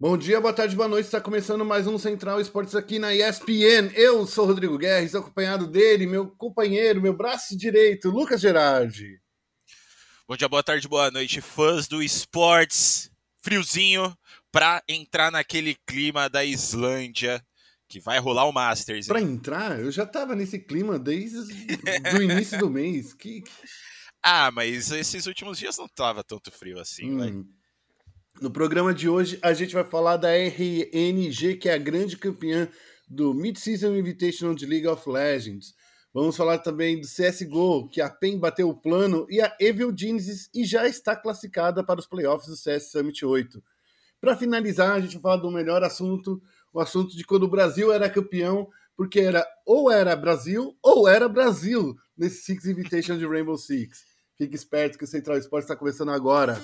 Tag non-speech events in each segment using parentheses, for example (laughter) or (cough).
Bom dia, boa tarde, boa noite. Está começando mais um Central Esportes aqui na ESPN. Eu sou Rodrigo Guerra, acompanhado dele, meu companheiro, meu braço direito, Lucas Gerardi. Bom dia, boa tarde, boa noite, fãs do esportes. Friozinho para entrar naquele clima da Islândia que vai rolar o Masters. Para entrar, eu já tava nesse clima desde o início do (laughs) mês. Que... Ah, mas esses últimos dias não tava tanto frio assim, hum. No programa de hoje, a gente vai falar da RNG, que é a grande campeã do Mid-Season Invitational de League of Legends. Vamos falar também do CSGO, que a PEN bateu o plano, e a Evil Genesis e já está classificada para os playoffs do CS Summit 8. Para finalizar, a gente vai falar do melhor assunto, o assunto de quando o Brasil era campeão, porque era ou era Brasil ou era Brasil nesse Six Invitation de Rainbow Six. Fique esperto que o Central Esporte está começando agora.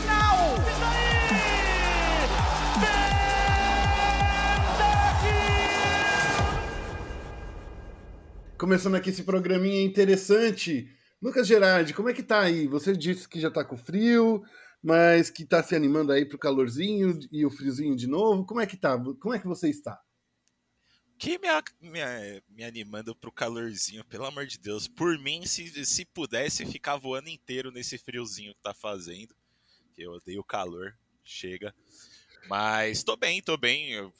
Final! Começando aqui esse programinha interessante. Lucas Gerardi, como é que tá aí? Você disse que já tá com frio, mas que tá se animando aí pro calorzinho e o friozinho de novo. Como é que tá? Como é que você está? que me, me, me animando pro calorzinho, pelo amor de Deus. Por mim, se, se pudesse ficar voando inteiro nesse friozinho que tá fazendo porque eu odeio o calor. Chega. Mas tô bem, tô bem. Eu,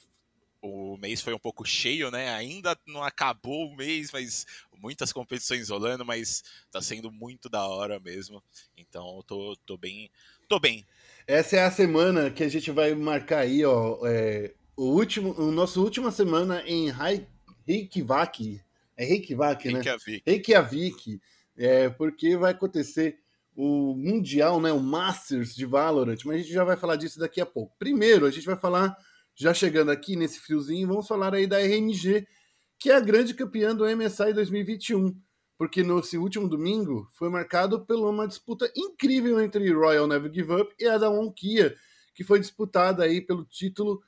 o mês foi um pouco cheio, né? Ainda não acabou o mês, mas muitas competições rolando, mas tá sendo muito da hora mesmo. Então tô, tô bem. Tô bem. Essa é a semana que a gente vai marcar aí, ó. É, o último, o nosso última semana em Reykjavik. É Reykjavik, né? Reykjavik. Reykjavik. É, porque vai acontecer o Mundial, né, o Masters de Valorant, mas a gente já vai falar disso daqui a pouco. Primeiro, a gente vai falar, já chegando aqui nesse friozinho, vamos falar aí da RNG, que é a grande campeã do MSI 2021, porque nesse último domingo foi marcado por uma disputa incrível entre Royal Never Give Up e a da Kia, que foi disputada aí pelo título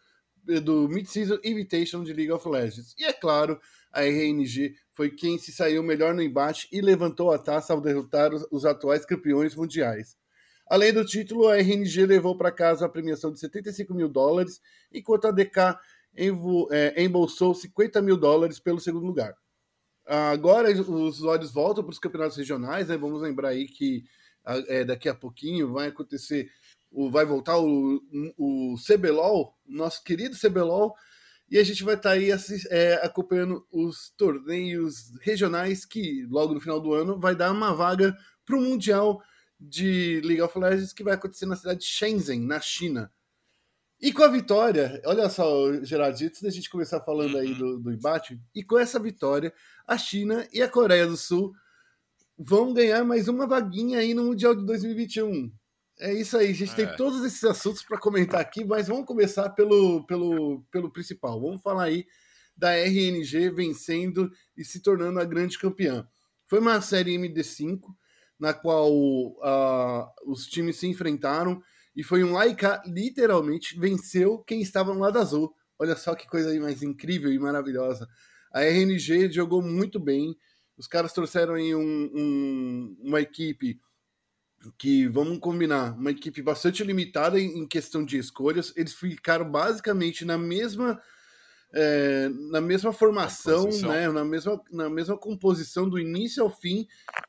do Mid-Season Invitation de League of Legends. E é claro, a RNG foi quem se saiu melhor no embate e levantou a taça ao derrotar os atuais campeões mundiais. Além do título, a RNG levou para casa a premiação de 75 mil dólares, enquanto a DK é, embolsou 50 mil dólares pelo segundo lugar. Agora os olhos voltam para os campeonatos regionais, né? Vamos lembrar aí que é, daqui a pouquinho vai acontecer, vai voltar o, o CBLOL, nosso querido CBLOL, e a gente vai estar tá aí é, acompanhando os torneios regionais que, logo no final do ano, vai dar uma vaga para o Mundial de League of Legends que vai acontecer na cidade de Shenzhen, na China. E com a vitória, olha só, Gerard, antes da gente começar falando aí do, do embate, e com essa vitória, a China e a Coreia do Sul vão ganhar mais uma vaguinha aí no Mundial de 2021. É isso aí, a gente é. tem todos esses assuntos para comentar aqui, mas vamos começar pelo, pelo, pelo principal. Vamos falar aí da RNG vencendo e se tornando a grande campeã. Foi uma série MD5, na qual uh, os times se enfrentaram e foi um Laika literalmente venceu quem estava no lado azul. Olha só que coisa mais incrível e maravilhosa. A RNG jogou muito bem. Os caras trouxeram aí um, um, uma equipe que vamos combinar, uma equipe bastante limitada em, questão de escolhas. Eles ficaram basicamente na mesma é, na mesma formação, né, na mesma, na mesma composição do início ao fim,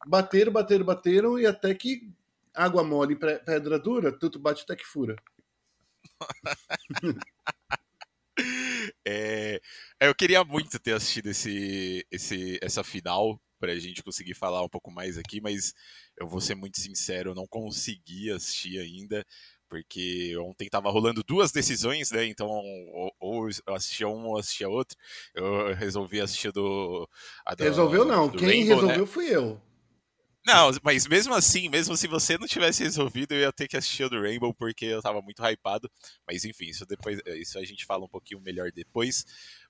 bateram, bateram, bateram e até que água mole, pedra dura, tudo bate até que fura. (laughs) (laughs) é, eu queria muito ter assistido esse, esse, essa final para a gente conseguir falar um pouco mais aqui, mas eu vou ser muito sincero, eu não consegui assistir ainda, porque ontem estava rolando duas decisões, né? Então, ou, ou eu assistia uma ou assistia outra. Eu resolvi assistir do. do Resolveu não, do quem Rainbow, né? resolveu né? fui eu. Não, mas mesmo assim, mesmo se você não tivesse resolvido, eu ia ter que assistir o do Rainbow, porque eu tava muito hypado. Mas enfim, isso depois. Isso a gente fala um pouquinho melhor depois.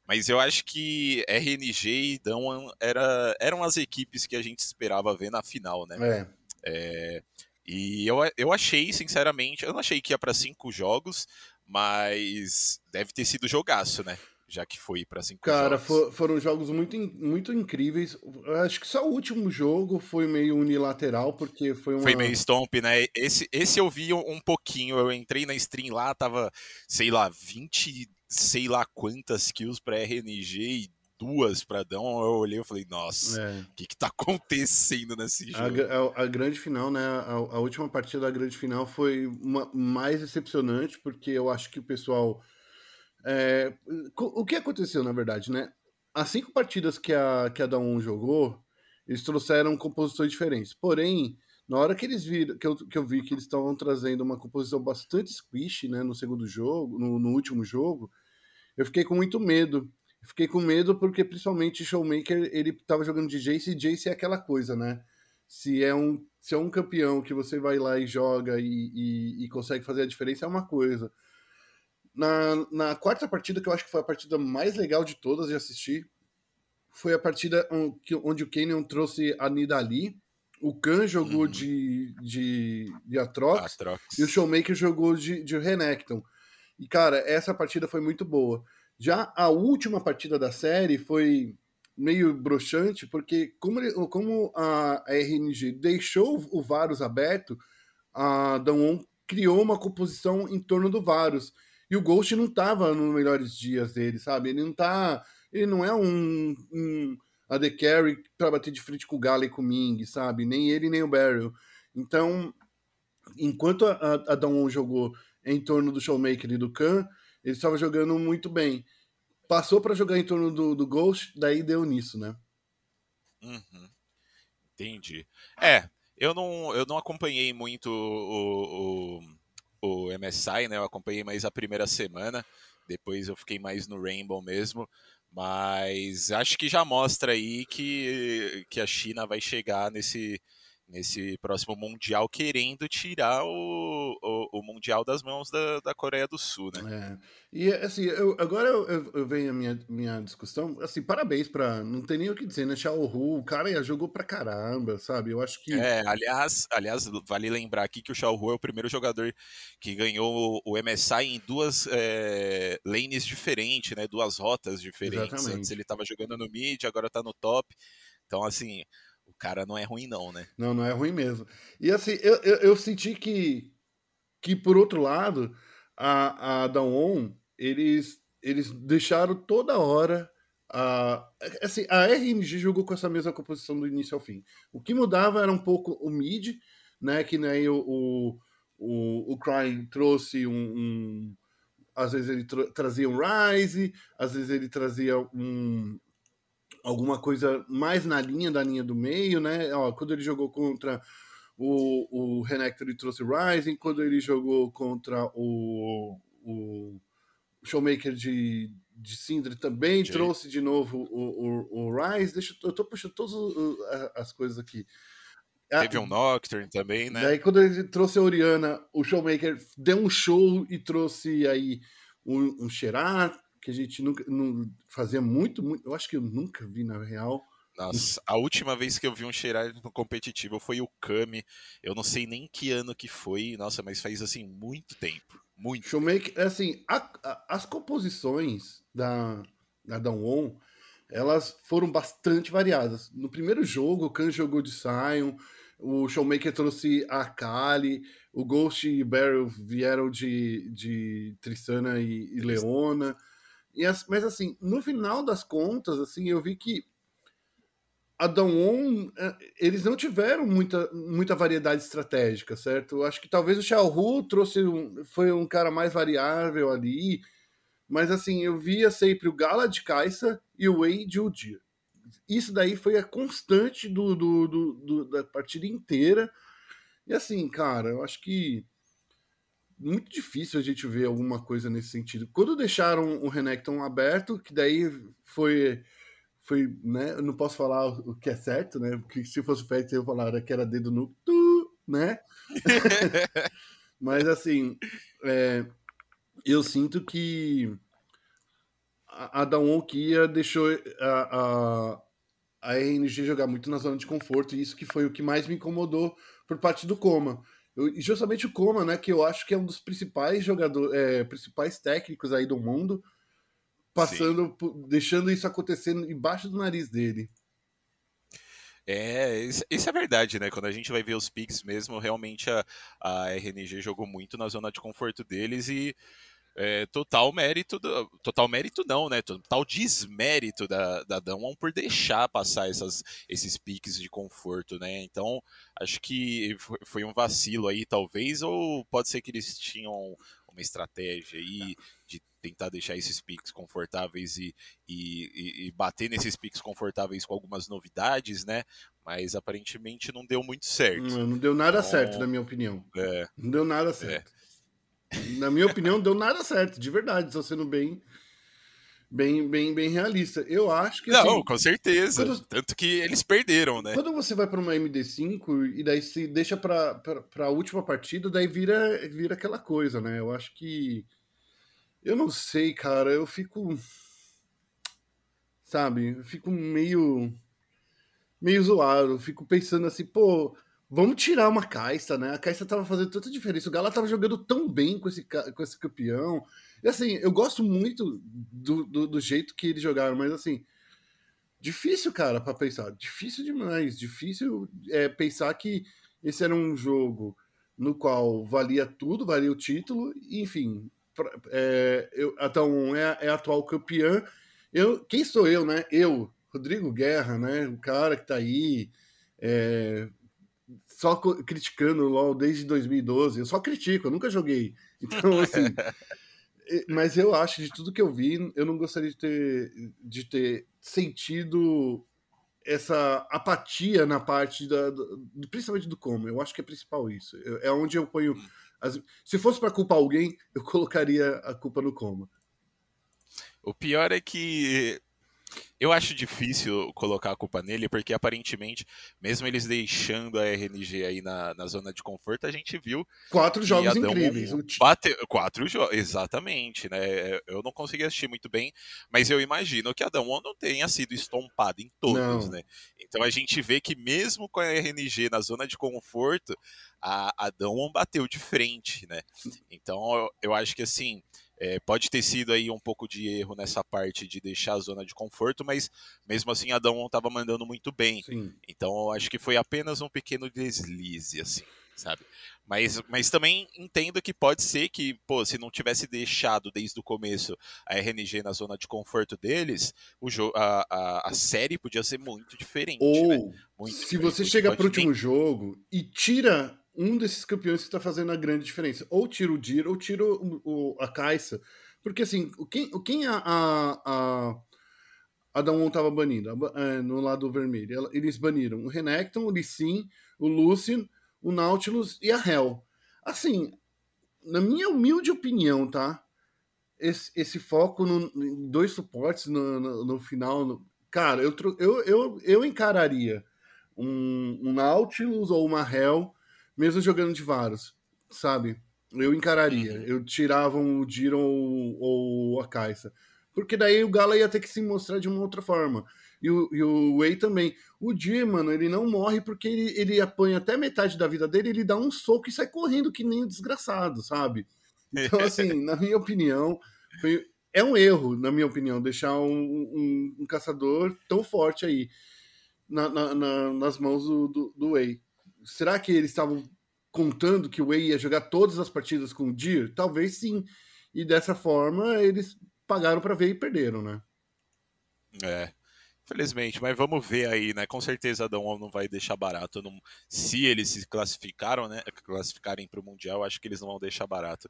Mas eu acho que RNG e Dão era, eram as equipes que a gente esperava ver na final, né? É. é e eu, eu achei, sinceramente, eu não achei que ia para cinco jogos, mas deve ter sido jogaço, né? Já que foi para cinco Cara, jogos. For, foram jogos muito, muito incríveis. Acho que só o último jogo foi meio unilateral, porque foi uma... Foi meio stomp, né? Esse, esse eu vi um pouquinho. Eu entrei na stream lá, tava, sei lá, 20, sei lá quantas kills pra RNG e duas para Dão, eu olhei e falei, nossa, o é. que, que tá (laughs) acontecendo nesse jogo? A, a, a grande final, né? A, a, última partida da grande final foi uma, mais decepcionante, porque eu acho que o pessoal. É, o que aconteceu, na verdade, né? As cinco partidas que a, que a Dawn jogou, eles trouxeram composições diferentes. Porém, na hora que eles viram, que eu, que eu vi que eles estavam trazendo uma composição bastante squish, né, no segundo jogo, no, no último jogo, eu fiquei com muito medo Fiquei com medo porque, principalmente, Showmaker, ele tava jogando de Jace e Jace é aquela coisa, né? Se é um, se é um campeão que você vai lá e joga e, e, e consegue fazer a diferença, é uma coisa. Na, na quarta partida, que eu acho que foi a partida mais legal de todas de assistir, foi a partida onde o Canyon trouxe a Nidali, o Khan jogou uhum. de, de, de Atrox, Atrox, e o Showmaker jogou de, de Renekton. E, cara, essa partida foi muito boa. Já a última partida da série foi meio broxante, porque como, ele, como a, RNG deixou o Varus aberto, a Dawn criou uma composição em torno do Varus. E o Ghost não estava nos melhores dias dele, sabe? Ele não tá. Ele não é um, um AD Carry para bater de frente com o Gala e com o Ming, sabe? Nem ele, nem o Barrel. Então, enquanto a, a Dawn jogou em torno do Showmaker e do Khan, ele estava jogando muito bem. Passou para jogar em torno do, do Ghost, daí deu nisso, né? Uhum. Entendi. É, eu não, eu não acompanhei muito o, o, o MSI, né? Eu acompanhei mais a primeira semana. Depois eu fiquei mais no Rainbow mesmo. Mas acho que já mostra aí que, que a China vai chegar nesse, nesse próximo Mundial querendo tirar o, o, o Mundial das mãos da, da Coreia do Sul, né? É. E assim, eu, agora eu, eu, venho a minha, minha discussão. Assim, parabéns para Não tem nem o que dizer, né? Xiao Hu, o cara já jogou pra caramba, sabe? Eu acho que. É, aliás, aliás, vale lembrar aqui que o Xiao Hu é o primeiro jogador que ganhou o MSI em duas é, lanes diferentes, né? Duas rotas diferentes. Exatamente. Antes ele tava jogando no mid, agora tá no top. Então, assim, cara não é ruim, não, né? Não, não é ruim mesmo. E assim, eu, eu, eu senti que, que, por outro lado, a, a Dawn eles, eles deixaram toda hora a, assim, a RNG jogou com essa mesma composição do início ao fim. O que mudava era um pouco o mid, né? Que nem o, o, o, o Crying trouxe um, um às vezes ele tra trazia um Rise, às vezes ele trazia um alguma coisa mais na linha da linha do meio, né? Ó, quando ele jogou contra o, o Renekton ele trouxe Rising, quando ele jogou contra o, o Showmaker de, de Sindri também Sim. trouxe de novo o, o, o Rise. Deixa, eu tô puxando todas as coisas aqui. Teve um Nocturne também, né? Daí quando ele trouxe a Oriana, o Showmaker deu um show e trouxe aí um, um Xerath, que a gente nunca não, fazia muito, muito. Eu acho que eu nunca vi na real. Nossa, a última vez que eu vi um Xerath no competitivo foi o Kami. Eu não sei nem que ano que foi, nossa, mas faz assim muito tempo. Muito. Showmaker, é assim, a, a, as composições da, da Dawn elas foram bastante variadas. No primeiro jogo, o Khan jogou de Sion, o Showmaker trouxe a Kali, o Ghost e o Barrel vieram de, de Tristana e, e Leona. E as, mas assim, no final das contas, assim, eu vi que a Dawn, é, eles não tiveram muita, muita variedade estratégica, certo? Acho que talvez o Xiao Hu trouxe um, foi um cara mais variável ali, mas assim, eu via sempre o Gala de Kaisa e o Wei de Udir. Isso daí foi a constante do, do, do, do, da partida inteira. E assim, cara, eu acho que muito difícil a gente ver alguma coisa nesse sentido. Quando deixaram o Renekton aberto, que daí foi foi, né? Eu não posso falar o que é certo, né? Porque se fosse feito, eu falar que era dedo no tu, né? (laughs) Mas assim, é, eu sinto que a, a Dawn Kia deixou a, a, a RNG jogar muito na zona de conforto, e isso que foi o que mais me incomodou por parte do Coma. Eu, justamente o Coma, né? Que eu acho que é um dos principais jogadores, é, principais técnicos aí do mundo passando, Sim. deixando isso acontecendo embaixo do nariz dele. É, isso é verdade, né? Quando a gente vai ver os picks mesmo, realmente a, a RNG jogou muito na zona de conforto deles e é, total mérito, do, total mérito não, né? Total desmérito da, da Damwon por deixar passar essas, esses piques de conforto, né? Então, acho que foi um vacilo aí, talvez, ou pode ser que eles tinham uma estratégia aí de tentar deixar esses piques confortáveis e, e, e, bater nesses piques confortáveis com algumas novidades, né? Mas aparentemente não deu muito certo. Não, não deu nada então, certo, na minha opinião. É, não deu nada certo. É. Na minha opinião, deu nada certo, de verdade, estou sendo bem, bem, bem, bem realista. Eu acho que. Não, assim, com certeza. Quando, Tanto que eles perderam, né? Quando você vai para uma MD5 e daí se deixa para a última partida, daí vira, vira aquela coisa, né? Eu acho que. Eu não sei, cara. Eu fico. Sabe? Eu fico meio. meio zoado. Eu fico pensando assim, pô Vamos tirar uma Caixa, né? A Caixa tava fazendo tanta diferença. O Gala tava jogando tão bem com esse, com esse campeão. E assim, eu gosto muito do, do, do jeito que eles jogaram, mas assim, difícil, cara, para pensar. Difícil demais. Difícil é, pensar que esse era um jogo no qual valia tudo, valia o título, enfim. É, eu, então, é, é atual campeã. Eu, quem sou eu, né? Eu, Rodrigo Guerra, né? O cara que tá aí. É, só criticando o LoL desde 2012. Eu só critico, eu nunca joguei. Então, (laughs) assim. mas eu acho, de tudo que eu vi, eu não gostaria de ter, de ter sentido essa apatia na parte da, do, principalmente do como. Eu acho que é principal isso. É onde eu ponho. As, se fosse para culpar alguém, eu colocaria a culpa no como. O pior é que eu acho difícil colocar a culpa nele, porque aparentemente, mesmo eles deixando a RNG aí na, na zona de conforto, a gente viu. Quatro jogos incríveis. Bate, quatro jogos, exatamente, né? Eu não consegui assistir muito bem, mas eu imagino que a Damwon não tenha sido estompada em todos, não. né? Então a gente vê que mesmo com a RNG na zona de conforto, a, a Damwon bateu de frente, né? Então eu, eu acho que assim é, pode ter sido aí um pouco de erro nessa parte de deixar a zona de conforto, mas mesmo assim Adão estava mandando muito bem. Sim. Então acho que foi apenas um pequeno deslize, assim, sabe? Mas, mas também entendo que pode ser que, pô, se não tivesse deixado desde o começo a RNG na zona de conforto deles, o jogo, a, a, a série podia ser muito diferente. Ou né? muito se diferente, você chega para o último jogo e tira um desses campeões que está fazendo a grande diferença. Ou tira o Dir, ou tira o, o, a Caixa. Porque assim, quem, quem a, a, a, a Damwon estava banindo é, no lado vermelho? Eles baniram o Renekton, o Lee Sin, o Lucian, o Nautilus e a Hell. Assim, na minha humilde opinião, tá? Esse, esse foco no, em dois suportes no, no, no final. No, cara, eu, eu, eu, eu encararia um, um Nautilus ou uma Hell mesmo jogando de Varus, sabe? Eu encararia. Uhum. Eu tirava o Diron ou, ou a Caixa. Porque daí o Gala ia ter que se mostrar de uma outra forma. E o, e o Wei também. O Dir, mano, ele não morre porque ele, ele apanha até metade da vida dele, ele dá um soco e sai correndo que nem um desgraçado, sabe? Então, (laughs) assim, na minha opinião, foi, é um erro, na minha opinião, deixar um, um, um caçador tão forte aí na, na, na, nas mãos do, do, do Wei será que eles estavam contando que o Wei ia jogar todas as partidas com o Dir? Talvez sim. E dessa forma eles pagaram para ver e perderam, né? É. Infelizmente, mas vamos ver aí, né? Com certeza a Dão não vai deixar barato. Não... Se eles se classificaram, né? Classificarem para o Mundial, acho que eles não vão deixar barato.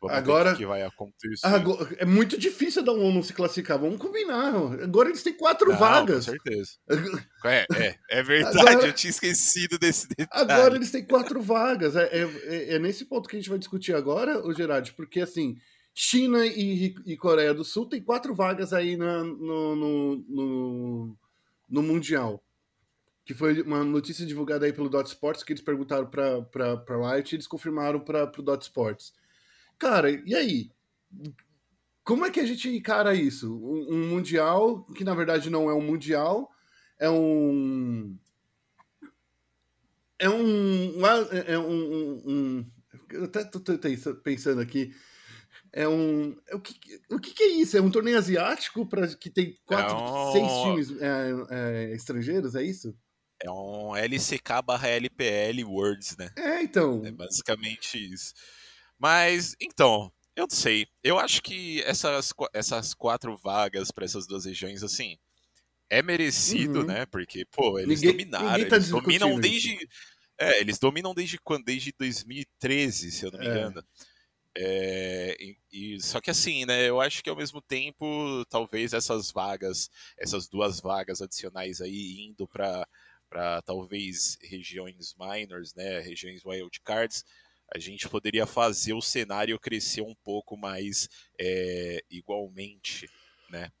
Vamos agora, ver o que vai acontecer. Agora, é muito difícil a Dão não se classificar. Vamos combinar. Agora eles têm quatro não, vagas. Com certeza. (laughs) É, é, é verdade. Agora, eu tinha esquecido desse detalhe. Agora eles têm quatro vagas. É, é, é, é nesse ponto que a gente vai discutir agora, o Gerard, porque assim. China e, e, Coreia do Sul tem quatro vagas aí na, no, no, no, no, Mundial. Que foi uma notícia divulgada aí pelo Dot Sports, que eles perguntaram para a Riot e eles confirmaram para o Dot Sports. Cara, e aí? Como é que a gente encara isso? Um, um Mundial que na verdade não é um Mundial, é um. É um. É um, um, um eu até tô pensando aqui É um. É o que, o que, é isso? É um torneio asiático para que tem quatro, é um... seis times é, é, estrangeiros, é isso? É um LCK barra LPL Words, né? É, então. É basicamente isso. Mas, então, eu não sei. Eu acho que essas, essas quatro vagas para essas duas regiões, assim, é merecido, uhum. né? Porque, pô, eles ninguém, dominaram. Ninguém tá eles dominam desde. É, eles dominam desde quando? Desde 2013, se eu não me é. engano. É, e, e, só que assim, né? Eu acho que ao mesmo tempo, talvez essas vagas, essas duas vagas adicionais aí indo para talvez regiões minors, né, regiões wildcards, a gente poderia fazer o cenário crescer um pouco mais é, igualmente, né?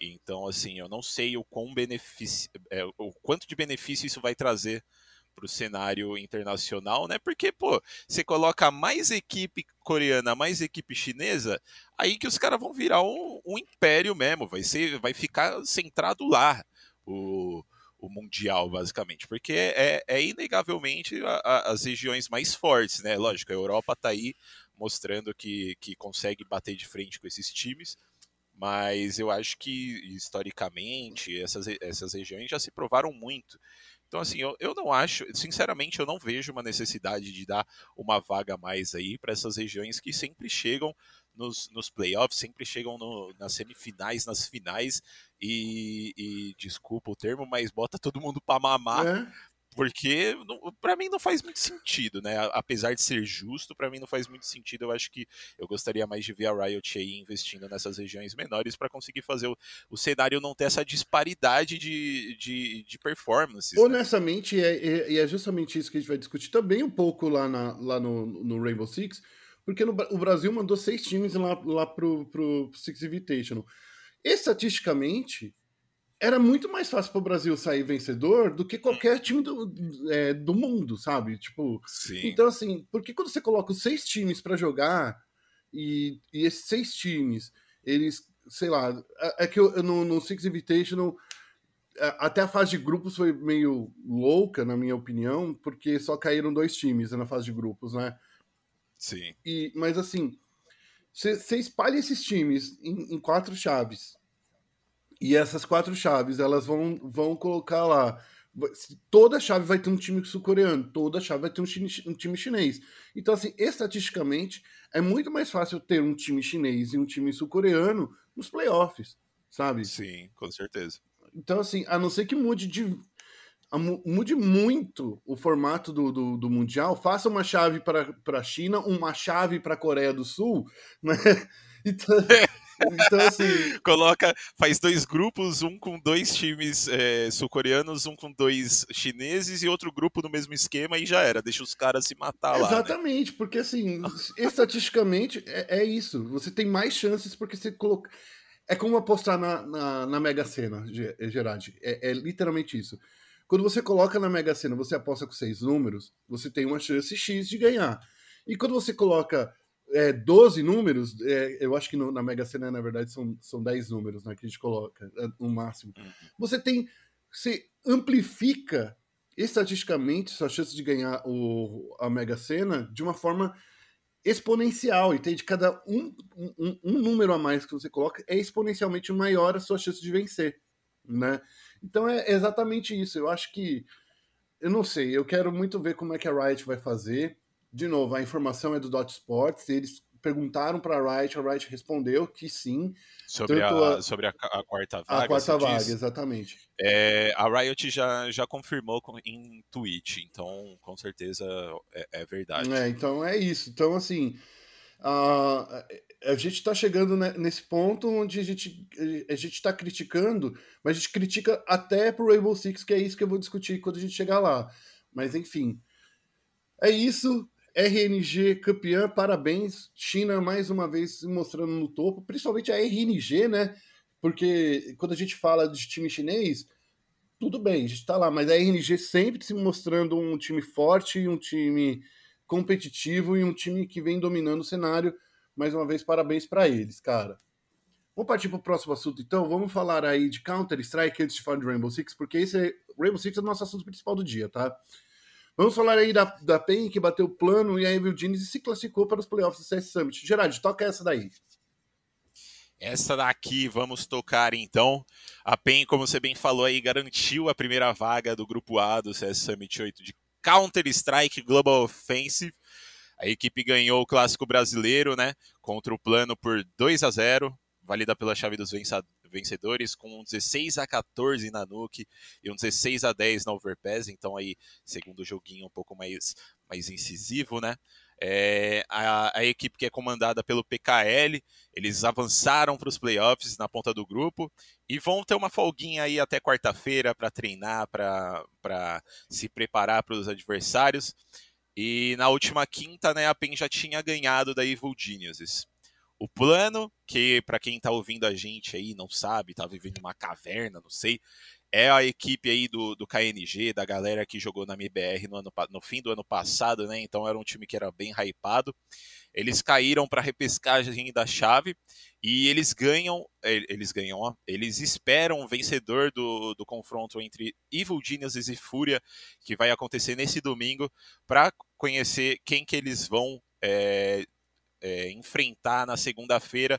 Então, assim, eu não sei o benefício, é, o quanto de benefício isso vai trazer para o cenário internacional, né? Porque, pô, você coloca mais equipe coreana, mais equipe chinesa, aí que os caras vão virar um, um, império mesmo, vai ser, vai ficar centrado lá. O, o Mundial, basicamente, porque é, é inegavelmente a, a, as regiões mais fortes, né? Lógico, a Europa está aí mostrando que, que consegue bater de frente com esses times, mas eu acho que historicamente essas, essas regiões já se provaram muito. Então, assim, eu, eu não acho, sinceramente, eu não vejo uma necessidade de dar uma vaga a mais aí para essas regiões que sempre chegam nos, nos playoffs, sempre chegam no, nas semifinais, nas finais e, e, desculpa o termo, mas bota todo mundo para mamar. É. Porque para mim não faz muito sentido, né? Apesar de ser justo, para mim não faz muito sentido. Eu acho que eu gostaria mais de ver a Riot aí investindo nessas regiões menores para conseguir fazer o, o, cenário não ter essa disparidade de, de, de performances. Né? Honestamente, né? é, é, é, justamente isso que a gente vai discutir também um pouco lá, na, lá no, no Rainbow Six porque no, o Brasil mandou seis times lá, lá pro, pro Six Invitational. Estatisticamente, era muito mais fácil para o Brasil sair vencedor do que qualquer time do, é, do mundo, sabe? Tipo, Sim. então assim, porque quando você coloca os seis times para jogar e, e, esses seis times, eles, sei lá, é, é que eu, no, no Six Invitational até a fase de grupos foi meio louca, na minha opinião, porque só caíram dois times na fase de grupos, né? Sim. E, mas assim, você espalha esses times em, em, quatro chaves. E essas quatro chaves, elas vão, vão colocar lá. Toda chave vai ter um time sul-coreano, toda chave vai ter um, um time chinês. Então, assim, estatisticamente, é muito mais fácil ter um time chinês e um time sul-coreano nos playoffs, sabe? Sim, com certeza. Então, assim, a não ser que mude de mude muito o formato do, do, do Mundial, faça uma chave para a China, uma chave para a Coreia do Sul, né? (laughs) Então, (laughs) então, assim. Coloca, faz dois grupos, um com dois times é, sul-coreanos, um com dois chineses e outro grupo no mesmo esquema e já era, deixa os caras se matar lá. Né? Exatamente, né? porque assim, estatisticamente é, é, isso. Você tem mais chances porque você coloca. É como apostar na, na, na Mega Sena, Gerard. É, é literalmente isso. Quando você coloca na Mega Sena, você aposta com seis números, você tem uma chance X de ganhar. E quando você coloca é, 12 números, é, eu acho que no, na Mega Sena, na verdade, são, são 10 números né, que a gente coloca, é, no máximo. Uhum. Você tem. Você amplifica estatisticamente sua chance de ganhar o, a Mega Sena de uma forma exponencial. Entende? Cada um, um, um número a mais que você coloca é exponencialmente maior a sua chance de vencer. Né? Então é exatamente isso. Eu acho que. Eu não sei, eu quero muito ver como é que a Riot vai fazer. De novo, a informação é do Dot Sports. Eles perguntaram para a Riot, a Riot respondeu que sim. Sobre, a, a, sobre a, a, quarta vaga. A quarta vaga, diz. exatamente. É, a Riot já, já confirmou com, em tweet, então com certeza é, é verdade. É, então é isso. Então, assim, Uh, a gente está chegando nesse ponto onde a gente a gente está criticando, mas a gente critica até pro Rainbow Six, que é isso que eu vou discutir quando a gente chegar lá. Mas enfim, é isso. RNG campeã, parabéns. China mais uma vez se mostrando no topo, principalmente a RNG, né? Porque quando a gente fala de time chinês, tudo bem, a gente tá lá, mas a RNG sempre se mostrando um time forte, um time competitivo e um time que vem dominando o cenário. Mais uma vez, parabéns para eles, cara. Vamos partir para o próximo assunto, então. Vamos falar aí de Counter-Strike antes de falar de Rainbow Six, porque esse é, Rainbow Six é o nosso assunto principal do dia, tá? Vamos falar aí da, da PEN, que bateu o plano, e a Evil Genius se classificou para os playoffs do CS Summit. Gerard, toca essa daí. Essa daqui vamos tocar então. A PEN, como você bem falou aí, garantiu a primeira vaga do grupo A do CS Summit 8 de Counter-Strike Global Offensive. A equipe ganhou o clássico brasileiro, né? Contra o plano por 2 a 0 válida pela chave dos vencedores, com um 16 a 14 na Nuke e um 16 a 10 na Overpass. Então aí, segundo joguinho um pouco mais, mais incisivo, né? É, a, a, equipe que é comandada pelo PKL, eles avançaram para os playoffs na ponta do grupo e vão ter uma folguinha aí até quarta-feira para treinar, para se preparar para os adversários. E na última quinta, né, a PEN já tinha ganhado da Evil Geniuses. O plano, que para quem está ouvindo a gente aí não sabe, está vivendo uma caverna, não sei, é a equipe aí do, do KNG, da galera que jogou na MBR no, ano, no fim do ano passado, né? Então era um time que era bem hypado. Eles caíram para a repescagem da chave e eles ganham, eles ganham, ó, eles esperam o vencedor do, do confronto entre Evil Geniuses e Fúria, que vai acontecer nesse domingo, para conhecer quem que eles vão é, é, enfrentar na segunda-feira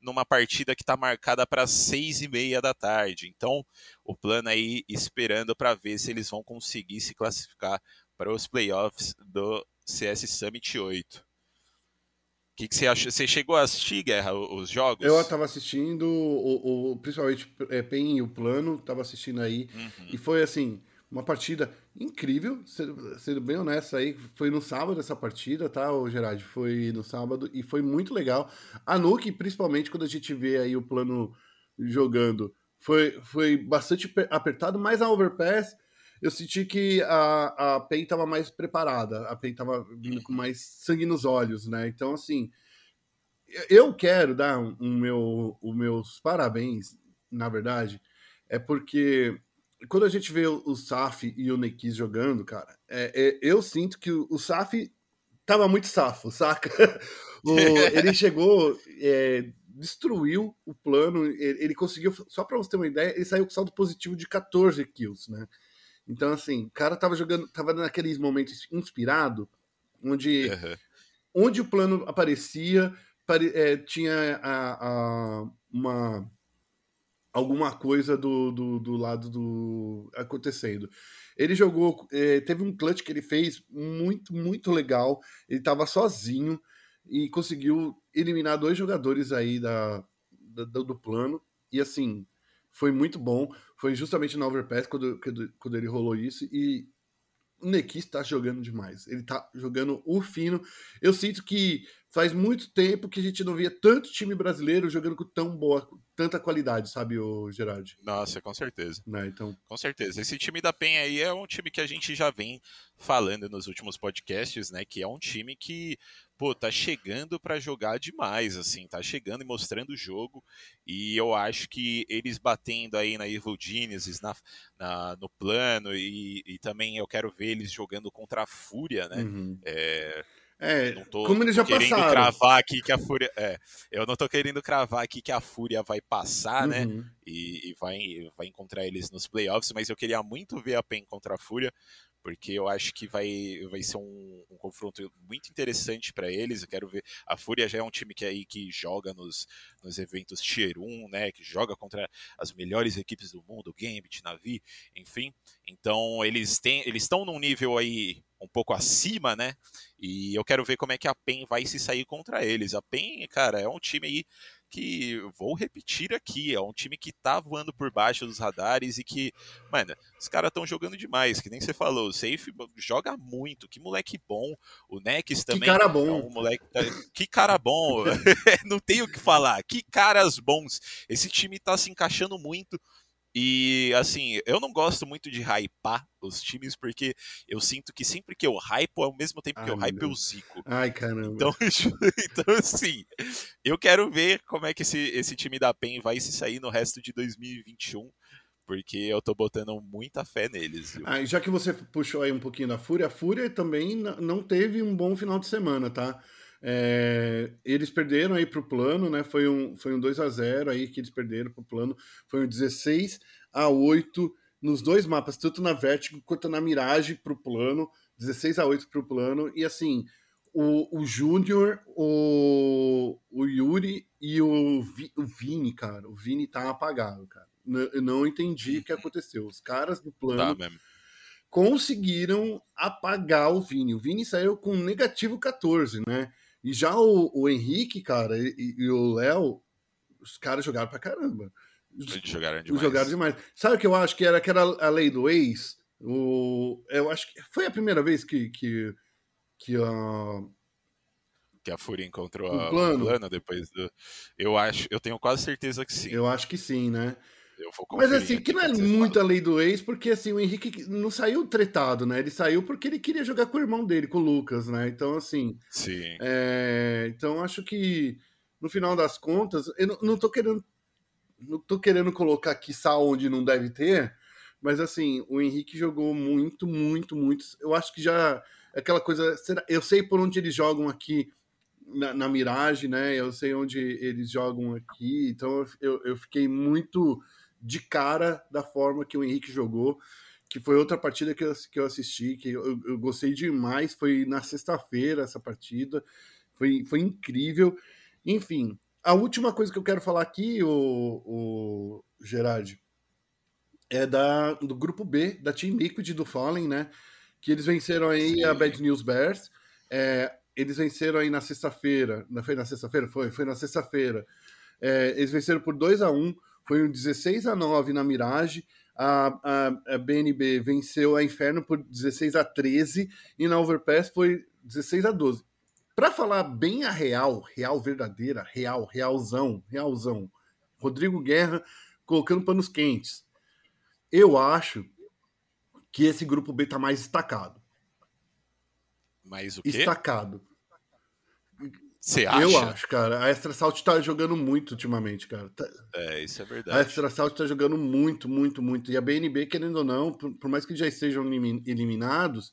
numa partida que está marcada para seis e meia da tarde. Então, o plano aí esperando para ver se eles vão conseguir se classificar para os playoffs do CS Summit 8. O que, que você acha? Você chegou a assistir, Guerra, os jogos? Eu estava assistindo, o, o, principalmente é, PEN e o plano, estava assistindo aí. Uhum. E foi assim, uma partida incrível, sendo, bem honesto aí, foi no sábado essa partida, tá, o Gerard? Foi no sábado e foi muito legal. A Nuke, principalmente quando a gente vê aí o plano jogando, foi, foi bastante apertado, mas a Overpass eu senti que a, a PEN estava mais preparada, a PEN estava vindo com mais sangue nos olhos, né? Então, assim, eu quero dar um, um meu, os meus parabéns, na verdade, é porque quando a gente vê o Saf e o Nekis jogando, cara, é, é, eu sinto que o, o Saf tava muito safo, saca? (laughs) o, ele (laughs) chegou, é, destruiu o plano, ele, ele conseguiu, só para você ter uma ideia, ele saiu com saldo positivo de 14 kills, né? Então, assim, o cara tava jogando, tava naqueles momentos inspirado, onde, uhum. onde o plano aparecia, pare, é, tinha a, a, uma alguma coisa do, do, do, lado do acontecendo. Ele jogou, é, teve um clutch que ele fez muito, muito legal. Ele estava sozinho e conseguiu eliminar dois jogadores aí da, da, do plano. E assim, foi muito bom. Foi justamente no Overpass quando, quando ele rolou isso. E o Nekis está jogando demais. Ele está jogando o fino. Eu sinto que faz muito tempo que a gente não via tanto time brasileiro jogando com tão boa, tanta qualidade, sabe, o Gerard? Nossa, com certeza. Né, então... Com certeza. Esse time da PEN aí é um time que a gente já vem falando nos últimos podcasts, né, que é um time que, pô, tá chegando para jogar demais, assim, tá chegando e mostrando o jogo, e eu acho que eles batendo aí na Evil Genesis, na, na no plano, e, e, também eu quero ver eles jogando contra a Fúria, né, uhum. é é, não tô, como eles já querendo passaram. cravar aqui que a Fúria. É, eu não tô querendo cravar aqui que a Fúria vai passar, né, uhum. né? E, e, vai, vai encontrar eles nos playoffs, mas eu queria muito ver a PEN contra a Fúria, porque eu acho que vai, vai ser um, um confronto muito interessante para eles. Eu quero ver. A Fúria já é um time que aí que joga nos, nos eventos Tier 1, né? Que joga contra as melhores equipes do mundo, Gambit, Navi, enfim. Então eles têm, eles estão num nível aí um pouco acima, né? E eu quero ver como é que a PEN vai se sair contra eles. A PEN, cara, é um time aí que vou repetir aqui, é um time que tá voando por baixo dos radares e que, mano, os caras estão jogando demais, que nem você falou, o Safe joga muito, que moleque bom, o Nex também. Que cara bom. É um moleque, que cara bom, não tenho o que falar, que caras bons. Esse time tá se encaixando muito e assim, eu não gosto muito de hypar os times, porque eu sinto que sempre que eu hypo, ao mesmo tempo que Ai, eu hype, eu zico. Ai, caramba. Então, (laughs) então, assim, eu quero ver como é que esse, esse time da PEN vai se sair no resto de 2021 porque eu tô botando muita fé neles. Ah, já que você puxou aí um pouquinho da Fúria, a Fúria também não teve um bom final de semana, tá? É, eles perderam aí para o plano, né? Foi um, foi um 2 a 0 aí que eles perderam para o plano. Foi um 16 a 8 nos dois mapas, tanto na Vertigo quanto na Mirage pro plano, 16 a 8 pro plano, e assim, o, o Júnior, o, o Yuri e o, Vi, o Vini, cara, o Vini tá apagado, cara. Eu não entendi o que aconteceu. Os caras do plano tá conseguiram apagar o Vini. O Vini saiu com negativo 14, né? E já o, o Henrique, cara, e, e o Léo, os caras jogaram pra caramba. Eles jogaram demais. Jogaram demais. Sabe o que eu acho que era que era a lei do ex? O, eu acho que foi a primeira vez que, que, que a. Que a Fúria encontrou o plano. plano depois do. Eu acho, eu tenho quase certeza que sim. Eu acho que sim, né? Mas assim, que não é muito a lei do ex, porque assim, o Henrique não saiu tretado, né? Ele saiu porque ele queria jogar com o irmão dele, com o Lucas, né? Então, assim. Sim. É... Então, acho que no final das contas, eu não, não tô querendo. Não tô querendo colocar aqui sal onde não deve ter, mas assim, o Henrique jogou muito, muito, muito. Eu acho que já. É aquela coisa. Eu sei por onde eles jogam aqui na, na Mirage, né? Eu sei onde eles jogam aqui, então eu, eu fiquei muito de cara da forma que o Henrique jogou, que foi outra partida que eu, que eu assisti, que eu, eu gostei demais. Foi na sexta-feira essa partida, foi, foi incrível. Enfim, a última coisa que eu quero falar aqui, o, o Gerard, é da, do grupo B, da Team Liquid do Fallen, né? Que eles venceram aí Sim. a Bad News Bears. É, eles venceram aí na sexta-feira. Não foi na sexta-feira? Foi, foi na sexta-feira. É, eles venceram por 2 a 1 um, foi um 16 a 9 na Mirage. A, a, a, BNB venceu a Inferno por 16 a 13 e na Overpass foi 16 a 12. Para falar bem a real, real verdadeira, real, realzão, realzão. Rodrigo Guerra colocando panos quentes. Eu acho que esse grupo B tá mais destacado. Mais o quê? Estacado. Você acha? Eu acho, cara. A Extra Salt tá jogando muito ultimamente, cara. Tá... É, isso é verdade. A Extra Salt tá jogando muito, muito, muito. E a BNB, querendo ou não, por, por mais que já estejam eliminados,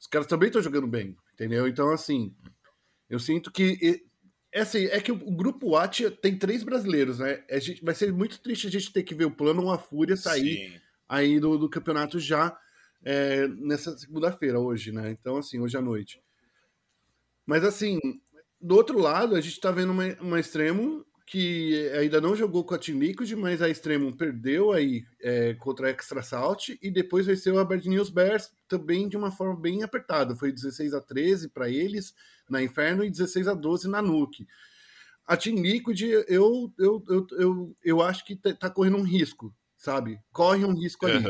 os caras também estão jogando bem, entendeu? Então, assim, eu sinto que. É, assim, é que o, grupo A tem três brasileiros, né? A gente, vai ser muito triste a gente ter que ver o plano ou a Fúria sair Sim. aí do, do campeonato já é, nessa segunda-feira, hoje, né? Então, assim, hoje à noite. Mas, assim, do outro lado, a gente está vendo uma, uma extremo que ainda não jogou com a Team Liquid, mas a Extremo perdeu aí é, contra a Extra Salt e depois venceu a Bad News Bears também de uma forma bem apertada. Foi 16 a 13 para eles na Inferno e 16 a 12 na Nuke. A Team Liquid, eu, eu, eu, eu, eu acho que tá, tá correndo um risco, sabe? Corre um risco ali.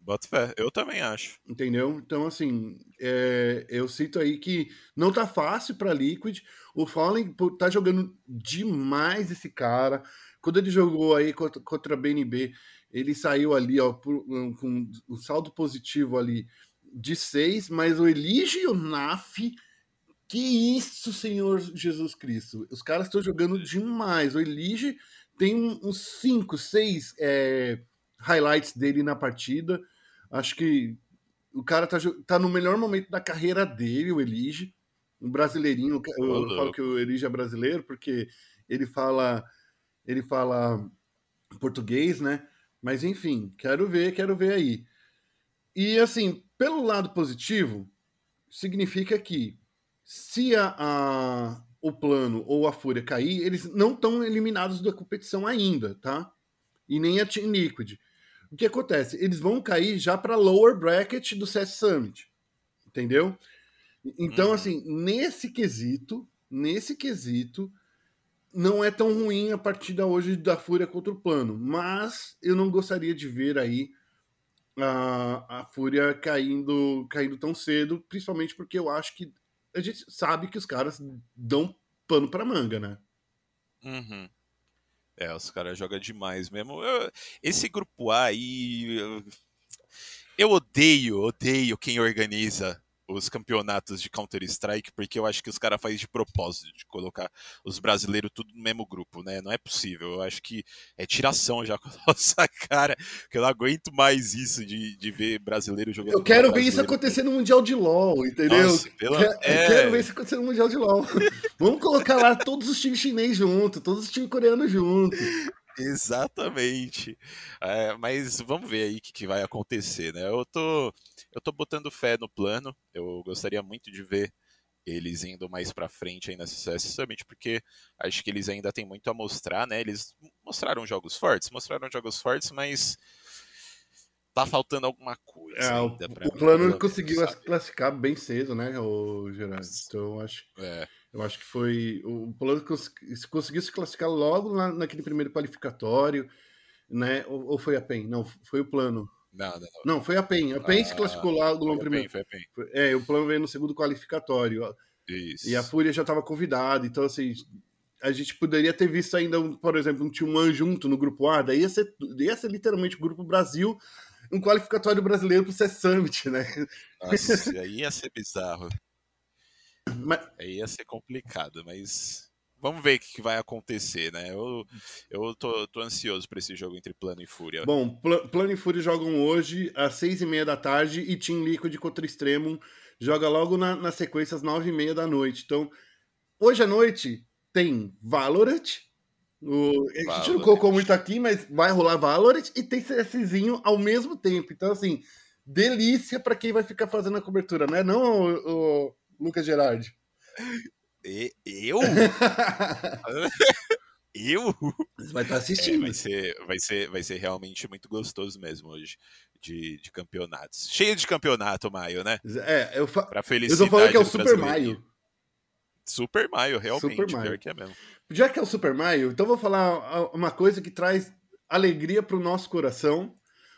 Bota fé, eu também acho. Entendeu? Então, assim, é, eu cito aí que não tá fácil para Liquid. O Fallen tá jogando demais esse cara. Quando ele jogou aí contra, contra a BNB, ele saiu ali, ó, por, com o saldo positivo ali de 6, mas o Elige e o Naf. Que isso, Senhor Jesus Cristo. Os caras estão jogando demais. O Elige tem uns 5, 6 é, highlights dele na partida. Acho que o cara tá, tá no melhor momento da carreira dele, o Elige. Um brasileirinho. Eu, eu falo que o Elige é brasileiro porque ele fala ele fala português, né? Mas enfim, quero ver, quero ver aí. E assim, pelo lado positivo, significa que se a, a, o plano ou a fúria cair, eles não estão eliminados da competição ainda, tá? E nem a Team Liquid o que acontece? Eles vão cair já para lower bracket do CS Summit, entendeu? Então, uhum. assim, nesse quesito, nesse quesito, não é tão ruim a partida hoje da Fúria contra o Plano, mas eu não gostaria de ver aí a, a Fúria caindo, caindo tão cedo, principalmente porque eu acho que a gente sabe que os caras dão pano para manga, né? Uhum. É, os caras jogam demais mesmo. Eu, esse grupo A aí. Eu, eu odeio, odeio quem organiza os campeonatos de Counter-Strike, porque eu acho que os caras fazem de propósito, de colocar os brasileiros tudo no mesmo grupo, né? Não é possível. Eu acho que é tiração já (laughs) com a nossa cara, que eu não aguento mais isso de, de ver brasileiro jogando. Eu quero ver isso acontecer no Mundial de LoL, entendeu? Nossa, pela... Eu é... quero ver isso acontecer no Mundial de LoL. (laughs) Vamos colocar lá todos os times chineses juntos, todos os times coreanos juntos. Exatamente. É, mas vamos ver aí o que, que, vai acontecer, né? Eu tô, eu tô botando fé no plano. Eu gostaria muito de ver eles indo mais para frente aí nessa CS Summit, porque acho que eles ainda têm muito a mostrar, né? Eles mostraram jogos fortes, mostraram jogos fortes, mas tá faltando alguma coisa. É, o, o plano conseguiu classificar bem cedo, né, o Gerardo? Então acho, é. Eu acho que foi o plano conseguiu se classificar logo na, naquele primeiro qualificatório, né? Ou, ou, foi a PEN? Não, foi o plano. Não, não, foi a PEN. A PEN ah, se classificou logo no primeiro. PEN, PEN. É, o plano veio no segundo qualificatório. Isso. E a Fúria já estava convidada, então assim, a gente poderia ter visto ainda, por exemplo, um Tilman junto no grupo A, daí ia ser, ia ser literalmente o grupo Brasil um qualificatório brasileiro pro CS Summit, né? Nossa, aí ia ser bizarro. Mas... Aí ia ser complicado, mas vamos ver o que vai acontecer, né? Eu, eu tô, tô ansioso para esse jogo entre Plano e Fúria. Bom, Pl Plano e Fúria jogam hoje às seis e meia da tarde e Team Liquid contra Extremo joga logo na, na sequência às nove e meia da noite. Então, hoje à noite tem Valorant, o, a gente não colocou muito aqui, mas vai rolar Valorant e tem CSzinho ao mesmo tempo. Então, assim, delícia para quem vai ficar fazendo a cobertura, né? Não o, o Lucas Gerardi. E, eu? (laughs) eu? Você vai estar tá assistindo. É, vai, ser, vai, ser, vai ser realmente muito gostoso mesmo hoje de, de campeonatos. Cheio de campeonato, Maio, né? É, eu, fa... pra felicidade eu tô falando que é o Super Maio. Super Maio, realmente, Super Maio. pior que é mesmo. Já que é o Super Mario, então vou falar uma coisa que traz alegria para o nosso coração.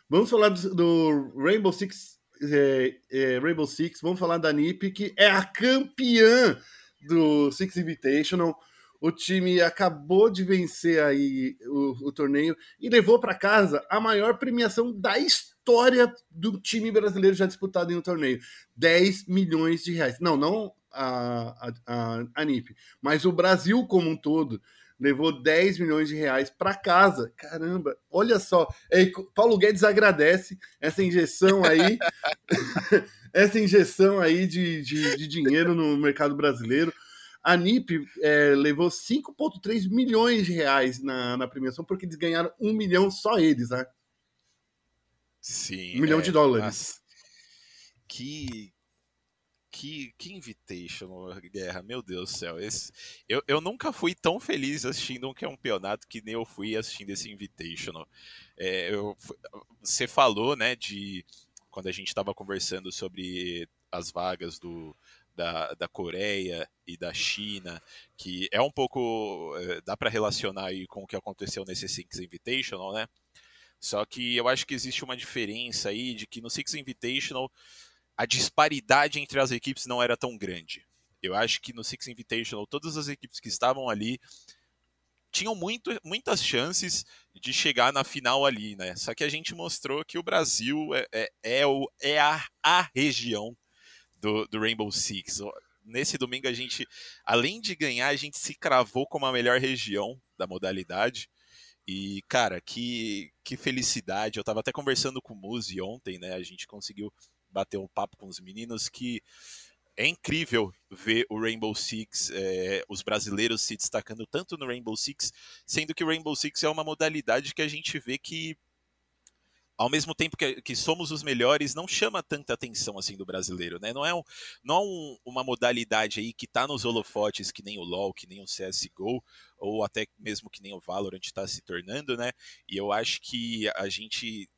Vamos falar do, do Rainbow Six, é, é, Rainbow Six. Vamos falar da NiP, que é a campeã do Six Invitational. O time acabou de vencer aí o, o torneio e levou para casa a maior premiação da história do time brasileiro já disputado em um torneio: 10 milhões de reais. Não, não a, a, a NIP, mas o Brasil como um todo levou 10 milhões de reais para casa. Caramba, olha só. É, Paulo Guedes agradece essa injeção aí, (laughs) essa injeção aí de, de, de, dinheiro no mercado brasileiro. A NIP é, levou 5,3 milhões de reais na, na premiação, porque eles ganharam um milhão só eles, né? Sim. Um milhão é, de dólares. Que, que, que invitation, Guerra, meu Deus do céu. Esse, eu, eu nunca fui tão feliz assistindo um campeonato que nem eu fui assistindo esse Invitational. É, eu, você falou, né, de quando a gente estava conversando sobre as vagas do, da, da Coreia e da China, que é um pouco. É, dá para relacionar aí com o que aconteceu nesse Six Invitational, né? Só que eu acho que existe uma diferença aí de que no Six Invitational a disparidade entre as equipes não era tão grande. Eu acho que no Six Invitational, todas as equipes que estavam ali tinham muito, muitas chances de chegar na final ali, né? Só que a gente mostrou que o Brasil é, é, é, o, é a, a região do, do Rainbow Six. Nesse domingo a gente, além de ganhar, a gente se cravou como a melhor região da modalidade. E, cara, que, que felicidade. Eu tava até conversando com o Muzi ontem, né? A gente conseguiu bater um papo com os meninos que é incrível ver o Rainbow Six, é, os brasileiros se destacando tanto no Rainbow Six, sendo que o Rainbow Six é uma modalidade que a gente vê que, ao mesmo tempo que, que somos os melhores, não chama tanta atenção assim do brasileiro, né? Não é, um, não é um, uma modalidade aí que tá nos holofotes que nem o LoL, que nem o CSGO, ou até mesmo que nem o Valorant está se tornando, né? E eu acho que a gente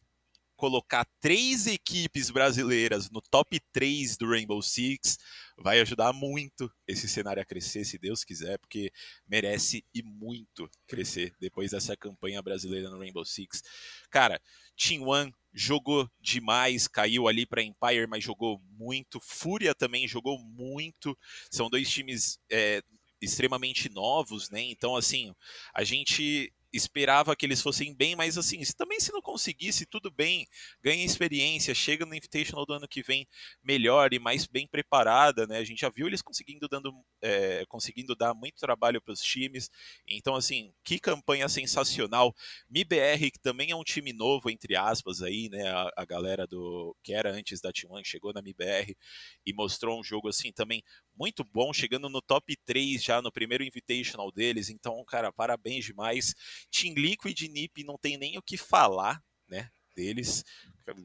colocar três equipes brasileiras no top 3 do Rainbow Six vai ajudar muito esse cenário a crescer, se Deus quiser, porque merece e muito crescer depois dessa campanha brasileira no Rainbow Six. Cara, Team One jogou demais, caiu ali para Empire, mas jogou muito. Fúria também jogou muito. São dois times é, extremamente novos, né? Então, assim, a gente esperava que eles fossem bem, mas assim, também se não conseguisse, tudo bem, ganha experiência, chega no Invitational do ano que vem melhor e mais bem preparada, né? A gente já viu eles conseguindo, dando, é, conseguindo dar muito trabalho para os times, então assim, que campanha sensacional. MIBR, que também é um time novo, entre aspas, aí, né? A, a galera do que era antes da T1 chegou na MIBR e mostrou um jogo assim também muito bom, chegando no top 3 já no primeiro Invitational deles. Então, cara, parabéns demais. Team Liquid e NiP não tem nem o que falar, né? Deles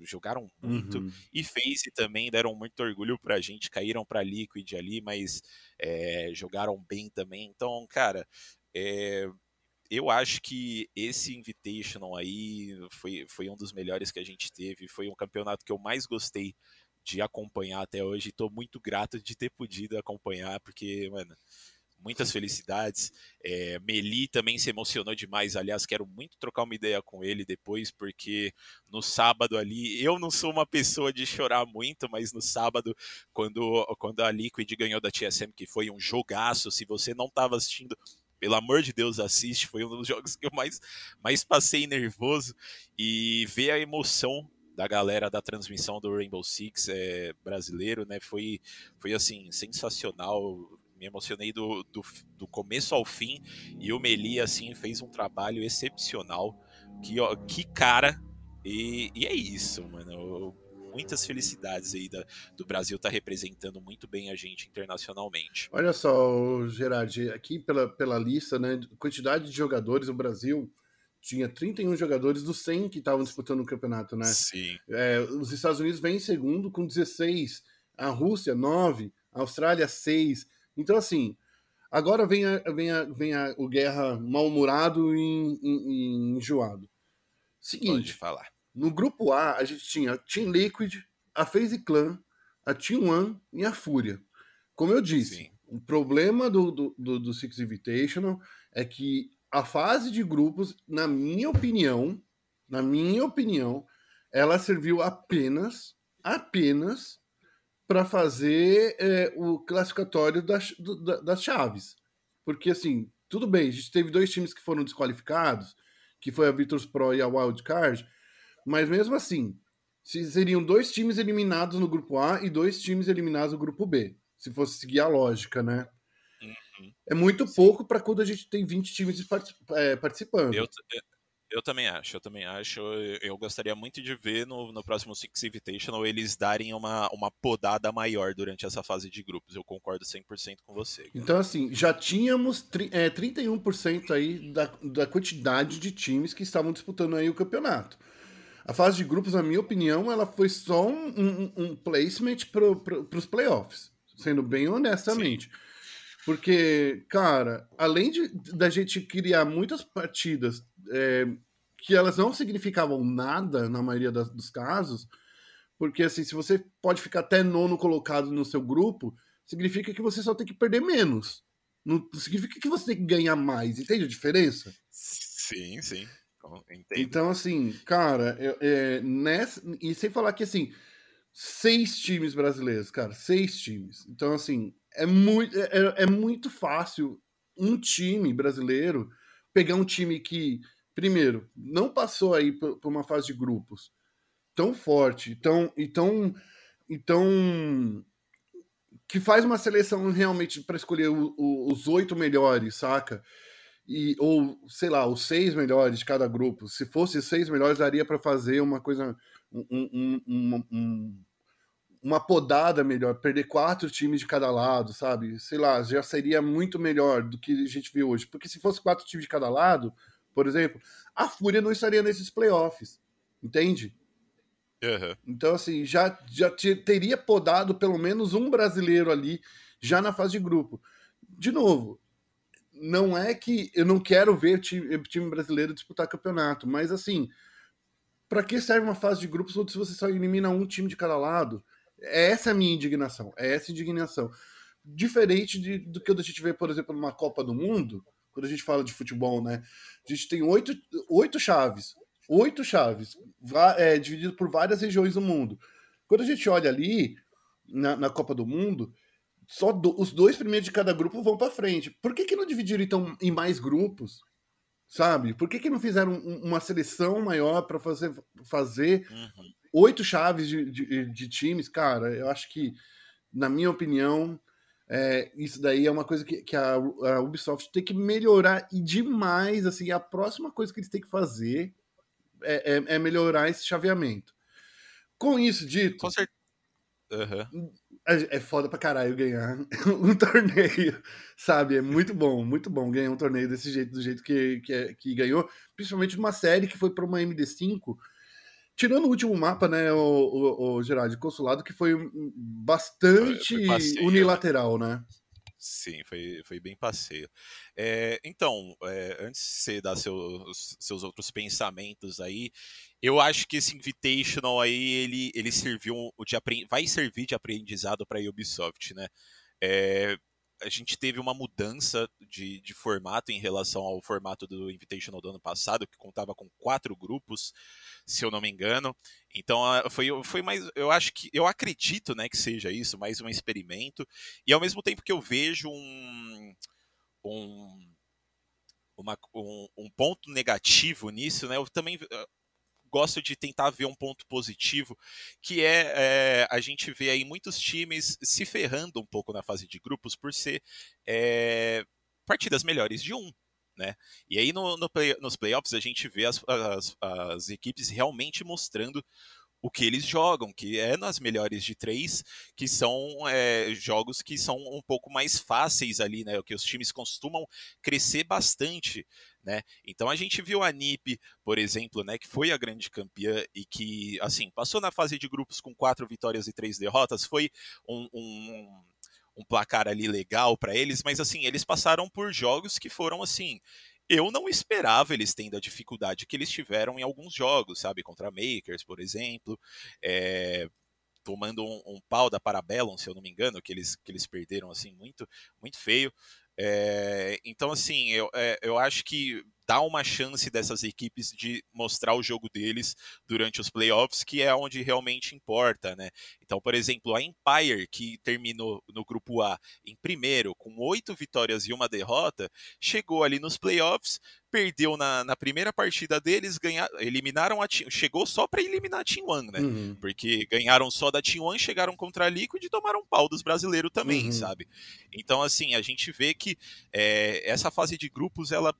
jogaram muito uhum. e Face também deram muito orgulho pra gente, caíram pra Liquid ali, mas é, jogaram bem também. Então, cara, é, eu acho que esse Invitational aí foi, foi um dos melhores que a gente teve. Foi um campeonato que eu mais gostei de acompanhar até hoje. Estou muito grato de ter podido acompanhar, porque, mano, muitas felicidades. É, Meli também se emocionou demais. Aliás, quero muito trocar uma ideia com ele depois, porque no sábado ali, eu não sou uma pessoa de chorar muito, mas no sábado, quando, quando a Liquid ganhou da TSM, que foi um jogaço, se você não estava assistindo, pelo amor de Deus, assiste. Foi um dos jogos que eu mais, mais passei nervoso. E ver a emoção da galera da transmissão do Rainbow Six é, brasileiro, né? Foi, foi assim, sensacional. Me emocionei do, do, do começo ao fim. E o Meli, assim, fez um trabalho excepcional. Que, ó, que cara. E, e é isso, mano muitas felicidades aí da, do Brasil estar tá representando muito bem a gente internacionalmente. Olha só, Gerard, aqui pela, pela lista, né, quantidade de jogadores, o Brasil tinha 31 jogadores dos 100 que estavam disputando o campeonato, né? Sim. É, os Estados Unidos vêm em segundo com 16, a Rússia 9, a Austrália 6. Então, assim, agora vem, a, vem, a, vem a, o Guerra mal-humorado e, e, e enjoado. Seguinte, Pode falar. No grupo A, a gente tinha Team Liquid, a FaZe Clan, a Team One e a Fúria. Como eu disse, Sim. o problema do, do, do, do Six Invitational é que a fase de grupos, na minha opinião, na minha opinião, ela serviu apenas, apenas para fazer é, o classificatório das, do, das chaves. Porque, assim, tudo bem, a gente teve dois times que foram desqualificados, que foi a Virtus Pro e a Wildcard, mas mesmo assim, seriam dois times eliminados no grupo A e dois times eliminados no grupo B, se fosse seguir a lógica, né? Uhum. É muito Sim. pouco para quando a gente tem 20 times é, participando. Eu, eu também acho, eu também acho. Eu gostaria muito de ver no, no próximo Six Invitational eles darem uma, uma podada maior durante essa fase de grupos. Eu concordo 100% com você. Cara. Então, assim, já tínhamos é, 31% aí da, da quantidade de times que estavam disputando aí o campeonato. A fase de grupos, na minha opinião, ela foi só um, um, um placement para pro, os playoffs, sendo bem honestamente. Sim. Porque, cara, além de da gente criar muitas partidas é, que elas não significavam nada na maioria das, dos casos, porque assim, se você pode ficar até nono colocado no seu grupo, significa que você só tem que perder menos. Não significa que você tem que ganhar mais. Entende a diferença? Sim, sim. Entendo. Então, assim, cara, é, nessa, e sem falar que, assim, seis times brasileiros, cara, seis times. Então, assim, é muito, é, é, é muito fácil um time brasileiro pegar um time que, primeiro, não passou aí por, uma fase de grupos tão forte, tão, e tão, e tão que faz uma seleção realmente para escolher o, o, os oito melhores, saca? e, ou sei lá, os seis melhores de cada grupo. Se fosse seis melhores, daria para fazer uma coisa, um, um, um, uma podada melhor, perder quatro times de cada lado, sabe? Sei lá, já seria muito melhor do que a gente vê hoje. Porque se fosse quatro times de cada lado, por exemplo, a Fúria não estaria nesses playoffs, entende? Uhum. Então, assim, já, já teria podado pelo menos um brasileiro ali já na fase de grupo. De novo, não é que eu não quero ver time, time brasileiro disputar campeonato, mas assim, para que serve uma fase de grupos se você só elimina um time de cada lado? Essa é a minha indignação, é essa indignação. Diferente de, do que a gente vê, por exemplo, numa Copa do Mundo, quando a gente fala de futebol, né? A gente tem oito, oito chaves, oito chaves, é, dividido por várias regiões do mundo. Quando a gente olha ali na, na Copa do Mundo, só do, os dois primeiros de cada grupo vão para frente. Por que, que não dividiram então em mais grupos? Sabe? Por que, que não fizeram uma seleção maior para fazer, fazer uhum. Oito chaves de, de, de, times? Cara, eu acho que, na minha opinião, é, isso daí é uma coisa que, que a, a, Ubisoft tem que melhorar e demais. Assim, a próxima coisa que eles têm que fazer é, é, é melhorar esse chaveamento. Com isso dito. Com certeza Uhum. É, foda pra caralho ganhar (laughs) um torneio, sabe? É muito bom, muito bom ganhar um torneio desse jeito, do jeito que, que, é, que ganhou, principalmente numa série que foi pra uma MD5. Tirando o último mapa, né, o, o, o Gerard, consulado, que foi bastante foi, foi né? unilateral, né? Sim, foi, foi bem passeio. É, então, é, antes de você dar seus, seus outros pensamentos aí, eu acho que esse Invitational aí, ele, ele serviu de vai servir de aprendizado para a Ubisoft, né? É, a gente teve uma mudança de, de formato em relação ao formato do Invitational do ano passado, que contava com quatro grupos, se eu não me engano. Então foi, foi mais. Eu acho que. Eu acredito né, que seja isso, mais um experimento. E ao mesmo tempo que eu vejo um. um uma, um, um ponto negativo nisso, né? Eu também gosto de tentar ver um ponto positivo, que é, é, a gente vê aí muitos times se ferrando um pouco na fase de grupos por ser é, partidas melhores de um. Né? E aí no, no play, nos playoffs a gente vê as, as, as equipes realmente mostrando o que eles jogam, que é nas melhores de três, que são é, jogos que são um pouco mais fáceis ali, né? Que os times costumam crescer bastante, né? Então a gente viu a NIP, por exemplo, né, que foi a grande campeã e que, assim, passou na fase de grupos com quatro vitórias e três derrotas, foi um, um um placar ali legal para eles, mas assim, eles passaram por jogos que foram assim, eu não esperava eles tendo a dificuldade que eles tiveram em alguns jogos, sabe? Contra Makers, por exemplo. É, tomando um, um, pau da Parabellum, se eu não me engano, que eles, que eles perderam assim muito, muito feio. É, então, assim, eu, é, eu acho que dá uma chance dessas equipes de mostrar o jogo deles durante os playoffs, que é onde realmente importa, né? Então, por exemplo, a Empire, que terminou no grupo A em primeiro, com oito vitórias e uma derrota, chegou ali nos playoffs, perdeu na, na primeira partida deles, ganhar, eliminaram a chegou só para eliminar a Team One, né? Uhum. Porque ganharam só da Team One, chegaram contra a Liquid e tomaram pau dos brasileiros também, uhum. sabe? Então, assim, a gente vê que é, essa fase de grupos, ela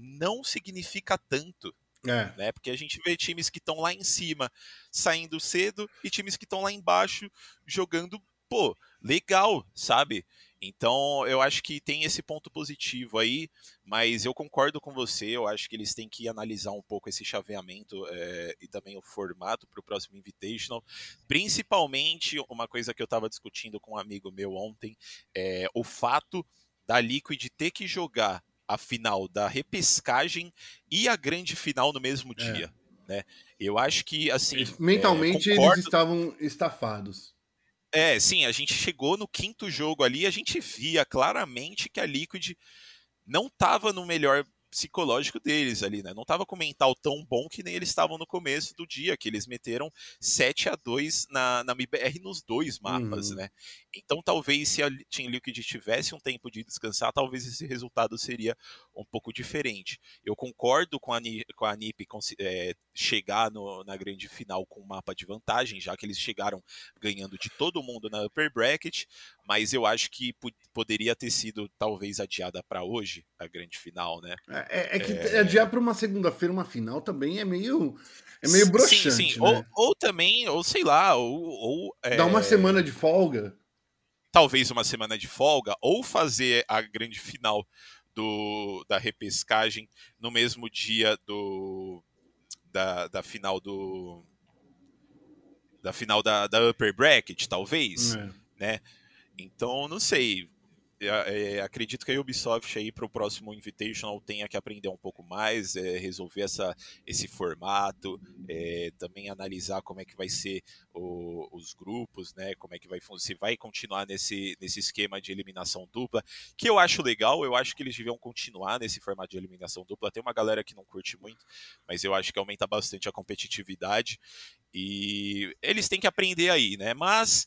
não significa tanto. É. Né? Porque a gente vê times que estão lá em cima saindo cedo e times que estão lá embaixo jogando, pô, legal, sabe? Então eu acho que tem esse ponto positivo aí, mas eu concordo com você, eu acho que eles têm que analisar um pouco esse chaveamento é, e também o formato para o próximo Invitational. Principalmente uma coisa que eu estava discutindo com um amigo meu ontem, é o fato da Liquid ter que jogar a final da repescagem e a grande final no mesmo é. dia. É. Né? Eu acho que, assim. Mentalmente, é, eles estavam estafados. É, sim, a gente chegou no quinto jogo ali, a gente via claramente que a Liquid não estava no melhor psicológico deles ali, né? Não estava com mental tão bom que nem eles estavam no começo do dia, que eles meteram 7 a 2 na, na MBR nos dois mapas, uhum. né? Então talvez se a Team Liquid tivesse um tempo de descansar, talvez esse resultado seria um pouco diferente. Eu concordo com a, com a NiP é, chegar no, na grande final com um mapa de vantagem, já que eles chegaram ganhando de todo mundo na upper bracket, mas eu acho que poderia ter sido talvez adiada para hoje a grande final, né? É, é, é que é... adiar para uma segunda-feira uma final também é meio é meio broxante, sim, sim. Né? Ou, ou, também, ou sei lá, ou, ou dá uma é, semana de folga. Talvez uma semana de folga, ou fazer a grande final do, da repescagem no mesmo dia do da, da final do da final da, da upper bracket, talvez, é. né? Então, não sei. É, acredito que a Ubisoft aí para o próximo Invitational tenha que aprender um pouco mais, é, resolver essa, esse formato, é, também analisar como é que vai ser o, os grupos, né? Como é que vai se vai continuar nesse, nesse esquema de eliminação dupla, que eu acho legal, eu acho que eles deviam continuar nesse formato de eliminação dupla. Tem uma galera que não curte muito, mas eu acho que aumenta bastante a competitividade e eles têm que aprender aí, né? Mas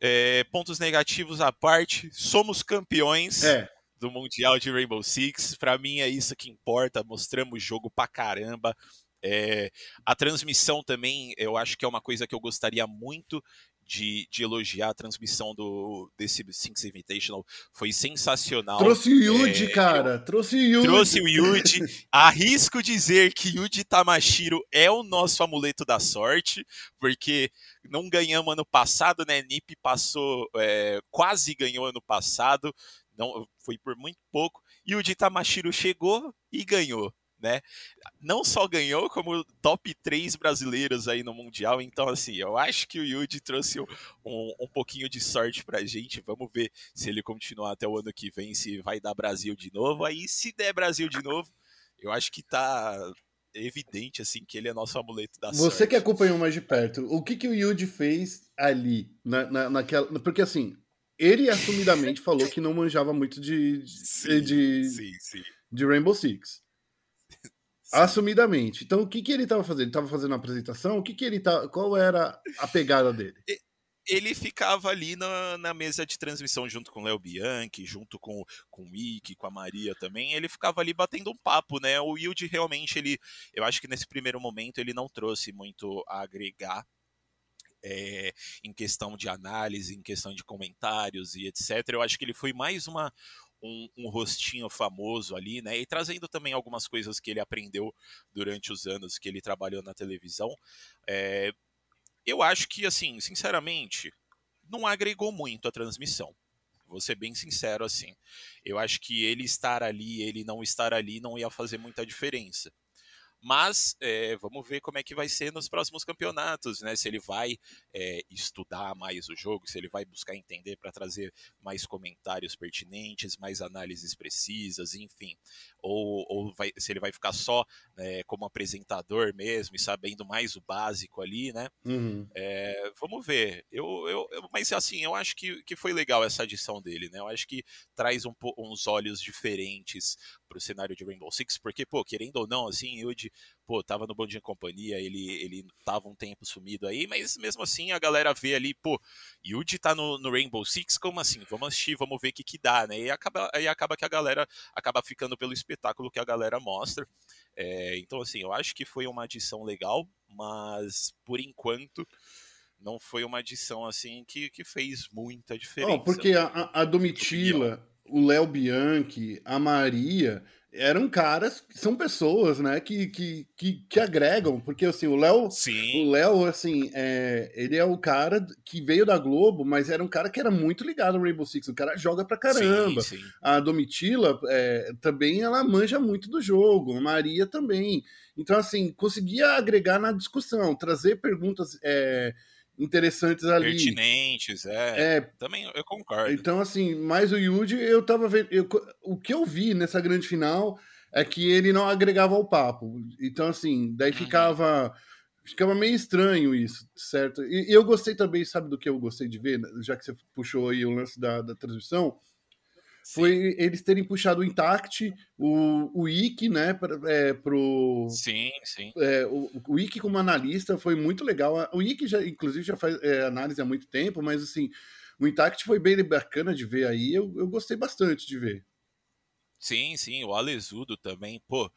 é, pontos negativos à parte, somos campeões é. do Mundial de Rainbow Six. Para mim é isso que importa. Mostramos jogo pra caramba. É, a transmissão também, eu acho que é uma coisa que eu gostaria muito de, de elogiar a transmissão do, desse Six Invitational. Foi sensacional. Trouxe o Yuji, é, cara. Trouxe o Yuji. Trouxe o Yuji. Arrisco dizer que Yuji Tamashiro é o nosso amuleto da sorte, porque não ganhamos ano passado, né? Nip passou, é, quase ganhou ano passado, não foi por muito pouco. E o Tamashiro chegou e ganhou né? Não só ganhou, como top 3 brasileiros aí no Mundial. Então, assim, eu acho que o Yuji trouxe um, um pouquinho de sorte pra gente. Vamos ver se ele continuar até o ano que vem, se vai dar Brasil de novo. Aí, se der Brasil de novo, eu acho que tá evidente, assim, que ele é nosso amuleto da Você sorte. Você que acompanhou mais de perto, o que, que o Yuji fez ali, na, na, naquela... Porque, assim, ele assumidamente (laughs) falou que não manjava muito de, sim, de, sim, sim. de Rainbow Six. Assumidamente. Então, o que, que ele estava fazendo? Ele estava fazendo uma apresentação? O que, que ele tá, qual era a pegada dele? Ele ficava ali na, na mesa de transmissão junto com o Léo Bianchi, junto com, com o Mickey, com a Maria também. Ele ficava ali batendo um papo, né? O Wilde realmente, ele, eu acho que nesse primeiro momento ele não trouxe muito a agregar é, em questão de análise, em questão de comentários e etc. Eu acho que ele foi mais uma, um, um, rostinho famoso ali, né? E trazendo também algumas coisas que ele aprendeu durante os anos que ele trabalhou na televisão. É, eu acho que, assim, sinceramente, não agregou muito a transmissão. Vou ser bem sincero assim. Eu acho que ele estar ali, ele não estar ali, não ia fazer muita diferença. Mas é, vamos ver como é que vai ser nos próximos campeonatos, né? Se ele vai é, estudar mais o jogo, se ele vai buscar entender para trazer mais comentários pertinentes, mais análises precisas, enfim. Ou, ou vai, se ele vai ficar só né, como apresentador mesmo e sabendo mais o básico ali, né? Uhum. É, vamos ver. Eu, eu, eu, mas assim, eu acho que, que foi legal essa adição dele, né? Eu acho que traz um, uns olhos diferentes para o cenário de Rainbow Six, porque, pô, querendo ou não, assim, Yuji, pô, tava no Bom Dia Companhia, ele, ele tava um tempo sumido aí, mas mesmo assim a galera vê ali, pô, Yuji tá no, no Rainbow Six, como assim? Vamos assistir, vamos ver o que que dá, né? E acaba, aí acaba que a galera acaba ficando pelo espetáculo que a galera mostra. É, então, assim, eu acho que foi uma adição legal, mas por enquanto não foi uma adição assim que, que fez muita diferença. Oh, porque a, a Domitila o Léo Bianchi, a Maria, eram caras, são pessoas, né, que, que, que, que agregam, porque assim, o Léo, o Léo, assim, é, ele é o cara que veio da Globo, mas era um cara que era muito ligado ao Rainbow Six, o cara joga pra caramba. Sim, sim. A Domitila é, também, ela manja muito do jogo, a Maria também. Então, assim, conseguia agregar na discussão, trazer perguntas... É, interessantes ali. Pertinentes, é. é. Também eu concordo. Então, assim, mais o Yuji, eu tava vendo. Eu, o que eu vi nessa grande final é que ele não agregava ao papo. Então, assim, daí uhum. ficava. Ficava meio estranho isso, certo? E, e, eu gostei também, sabe do que eu gostei de ver, já que você puxou aí o lance da, da transmissão? Foi eles terem puxado o Intact, o, o Ike, né, para é, pro... Sim, sim. É, o, o Ike como analista foi muito legal. O Ike, já, inclusive, já faz é, análise há muito tempo, mas, assim, o Intact foi bem bacana de ver aí, eu, eu gostei bastante de ver. Sim, sim, o Alesudo também, pô,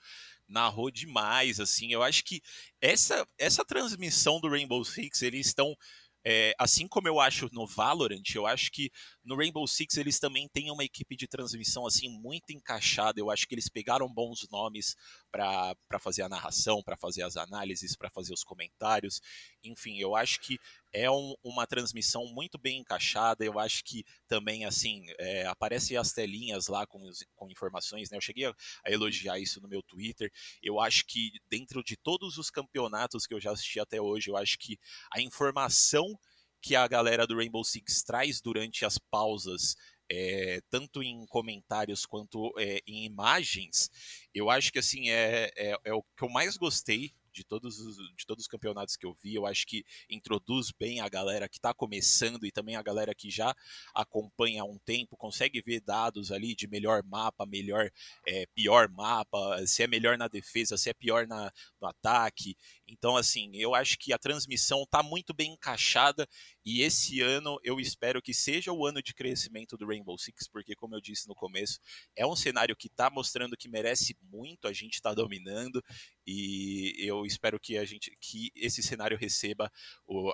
narrou demais, assim, eu acho que essa, essa transmissão do Rainbow Six, eles estão é, assim como eu acho no Valorant, eu acho que no Rainbow Six eles também têm uma equipe de transmissão assim muito encaixada. Eu acho que eles pegaram bons nomes para fazer a narração, para fazer as análises, para fazer os comentários. Enfim, eu acho que é um, uma transmissão muito bem encaixada. Eu acho que também, assim, é, aparecem as telinhas lá com, com informações, né? Eu cheguei a, a, elogiar isso no meu Twitter. Eu acho que dentro de todos os campeonatos que eu já assisti até hoje, eu acho que a informação que a galera do Rainbow Six traz durante as pausas é, tanto em comentários quanto é, em imagens, eu acho que assim é, é, é, o que eu mais gostei de todos, os, de todos os campeonatos que eu vi. Eu acho que introduz bem a galera que está começando e também a galera que já acompanha há um tempo, consegue ver dados ali de melhor mapa, melhor, é, pior mapa, se é melhor na defesa, se é pior na, no ataque. Então, assim, eu acho que a transmissão está muito bem encaixada E esse ano eu espero que seja o ano de crescimento do Rainbow Six, porque, como eu disse no começo, é um cenário que está mostrando que merece muito, a gente está dominando, e eu espero que a gente que esse cenário receba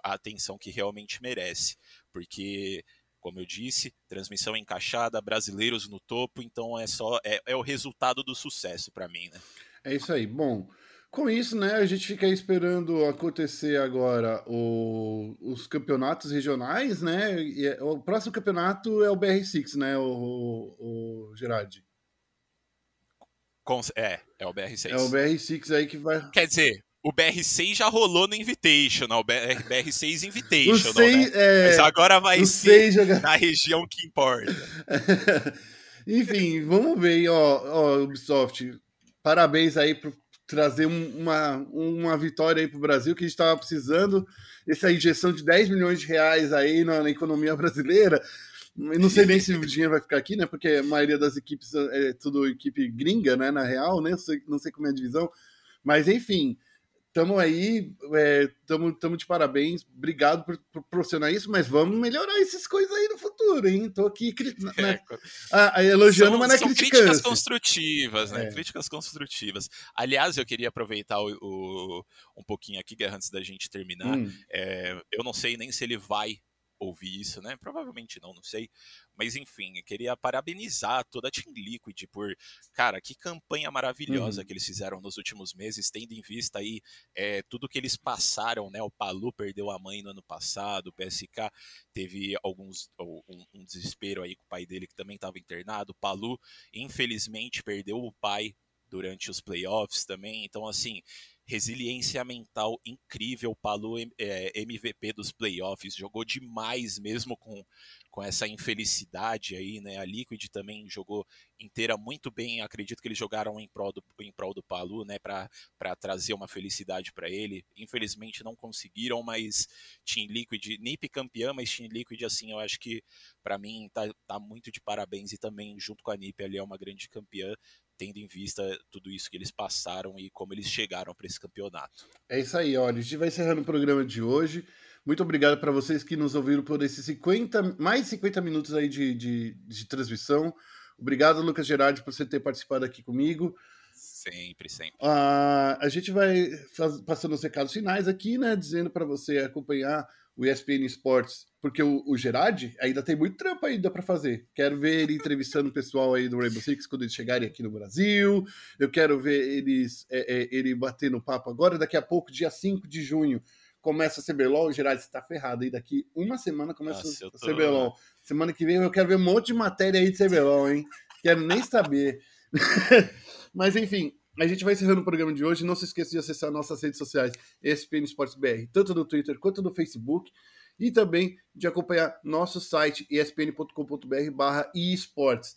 a atenção que realmente merece. Porque como eu disse, transmissão encaixada, brasileiros no topo, então é só é, é o resultado do sucesso para mim, né? É isso aí. Bom, com isso, né, a gente fica esperando acontecer agora o, os campeonatos regionais, né? E é, o próximo campeonato é o BR6, né, o, o, o Gerard? É, é o BR6. É o BR6 aí que vai. Quer dizer, o BR6 já rolou no Invitational, o BR6 Invitational, né? É... Mas agora vai ser na região que importa. (laughs) Enfim, vamos ver, ó, ó, Ubisoft, parabéns aí trazer uma, uma vitória aí pro Brasil, que a gente estava precisando, essa injeção de 10 milhões de reais aí na, na economia (laughs) brasileira, eu não sei nem se o dinheiro vai ficar aqui, né? Porque a maioria das equipes é tudo equipe gringa, né? Na real, né? Não sei, não sei como é a divisão. Mas, enfim, Tamo aí, é, tamo, tamo de parabéns. Obrigado por proporcionar isso, mas vamos melhorar essas coisas aí no futuro, hein? Tô aqui (laughs) né, ah, elogiando, são, mas não é são críticas construtivas, né? É. Críticas construtivas. Aliás, eu queria aproveitar o, o, um pouquinho aqui, antes da gente terminar. Hum. É, eu não sei nem se ele vai ouvir isso, né? Provavelmente não, não sei. Mas enfim, eu queria parabenizar toda a Team Liquid por, cara, que campanha maravilhosa uhum. que eles fizeram nos últimos meses, tendo em vista aí é, tudo que eles passaram, né? O Palu perdeu a mãe no ano passado, o PSK teve alguns um, um desespero aí com o pai dele que também estava internado, o Palu infelizmente perdeu o pai durante os playoffs também, então assim resiliência mental incrível. Palu é, MVP dos playoffs, jogou demais mesmo com, com essa infelicidade aí, né? A Liquid também jogou inteira muito bem. Acredito que eles jogaram em prol do, em prol do Palu, né? Para trazer uma felicidade para ele. Infelizmente não conseguiram, mas Team Liquid, NiP campeã, mas Team Liquid, assim, eu acho que para mim tá, tá muito de parabéns e também junto com a NiP ali é uma grande campeã tendo em vista tudo isso que eles passaram e como eles chegaram para esse campeonato. É isso aí, olha, a gente vai encerrando o programa de hoje. Muito obrigado para vocês que nos ouviram por esses 50, mais 50 minutos aí de, de, de transmissão. Obrigado, Lucas Gerardi, por você ter participado aqui comigo. Sempre, sempre. Uh, a gente vai faz, passando os recados finais aqui, né? Dizendo para você acompanhar o ESPN Sports, porque o, o Gerard ainda tem muito trampo ainda para fazer. Quero ver ele entrevistando o pessoal aí do Rainbow Six quando eles chegarem aqui no Brasil. Eu quero ver eles é, é, ele batendo papo agora. Daqui a pouco, dia 5 de junho, começa a CBLOL. O Gerard está ferrado aí. Daqui uma semana começa Nossa, a CBLOL. Semana que vem eu quero ver um monte de matéria aí de CBLOL, hein? Quero nem saber. (laughs) Mas enfim, a gente vai encerrando o programa de hoje. Não se esqueça de acessar nossas redes sociais, ESPN Esportes BR, tanto no Twitter quanto no Facebook. E também de acompanhar nosso site espn.com.br barra esportes.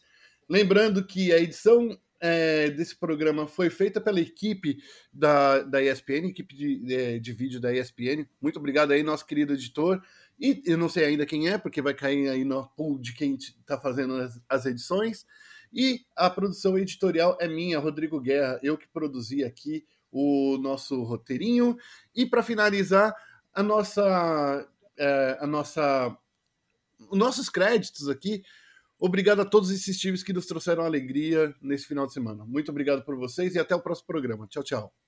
Lembrando que a edição é, desse programa foi feita pela equipe da, da ESPN, equipe de, de, é, de, vídeo da ESPN. Muito obrigado aí, nosso querido editor. E eu não sei ainda quem é, porque vai cair aí no pool de quem está fazendo as, as edições. E a produção editorial é minha, Rodrigo Guerra, eu que produzi aqui o nosso roteirinho. E para finalizar, a nossa, é, a nossa, os nossos créditos aqui. Obrigado a todos esses times que nos trouxeram alegria nesse final de semana. Muito obrigado por vocês e até o próximo programa. Tchau, tchau.